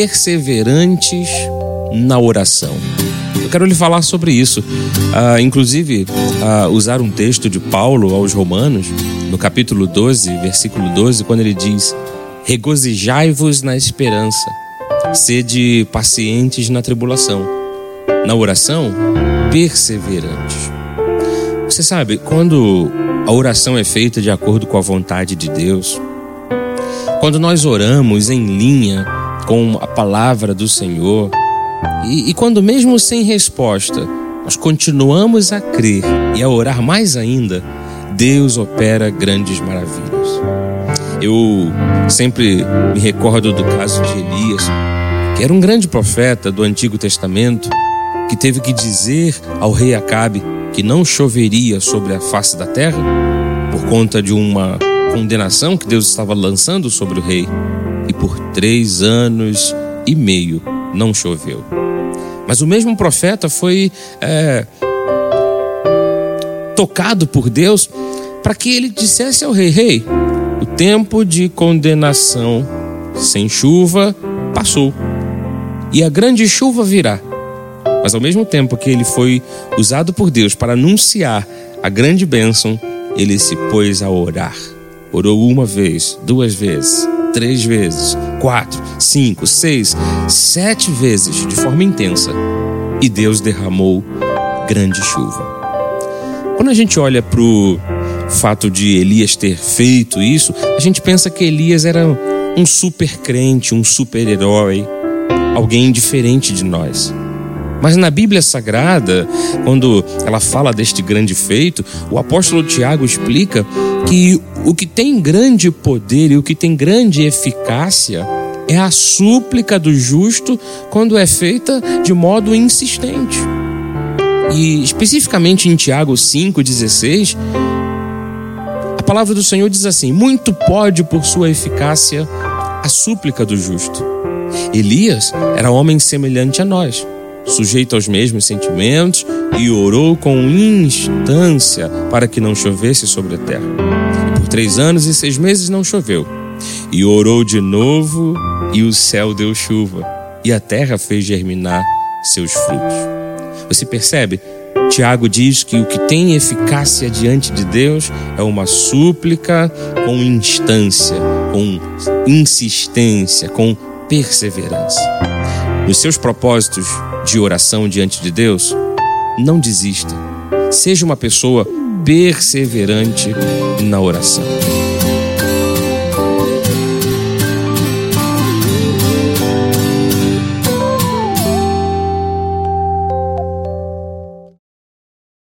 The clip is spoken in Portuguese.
perseverantes na oração. Eu quero lhe falar sobre isso. Uh, inclusive, uh, usar um texto de Paulo aos Romanos, no capítulo 12, versículo 12, quando ele diz: Regozijai-vos na esperança, sede pacientes na tribulação, na oração, perseverantes. Você sabe, quando a oração é feita de acordo com a vontade de Deus, quando nós oramos em linha com a palavra do Senhor, e, e quando, mesmo sem resposta, nós continuamos a crer e a orar mais ainda, Deus opera grandes maravilhas. Eu sempre me recordo do caso de Elias, que era um grande profeta do Antigo Testamento, que teve que dizer ao rei Acabe que não choveria sobre a face da terra por conta de uma condenação que Deus estava lançando sobre o rei. Três anos e meio não choveu. Mas o mesmo profeta foi é, tocado por Deus para que ele dissesse ao rei: Rei, o tempo de condenação sem chuva passou e a grande chuva virá. Mas ao mesmo tempo que ele foi usado por Deus para anunciar a grande bênção, ele se pôs a orar. Orou uma vez, duas vezes, três vezes, quatro, cinco, seis, sete vezes de forma intensa. E Deus derramou grande chuva. Quando a gente olha para o fato de Elias ter feito isso, a gente pensa que Elias era um super crente, um super herói, alguém diferente de nós. Mas na Bíblia Sagrada, quando ela fala deste grande feito, o apóstolo Tiago explica que o que tem grande poder e o que tem grande eficácia é a súplica do justo quando é feita de modo insistente. E especificamente em Tiago 5,16, a palavra do Senhor diz assim: Muito pode por sua eficácia a súplica do justo. Elias era homem semelhante a nós sujeito aos mesmos sentimentos, e orou com instância para que não chovesse sobre a terra. Três anos e seis meses não choveu. E orou de novo, e o céu deu chuva, e a terra fez germinar seus frutos. Você percebe? Tiago diz que o que tem eficácia diante de Deus é uma súplica com instância, com insistência, com perseverança. Nos seus propósitos de oração diante de Deus, não desista. Seja uma pessoa perseverante na oração.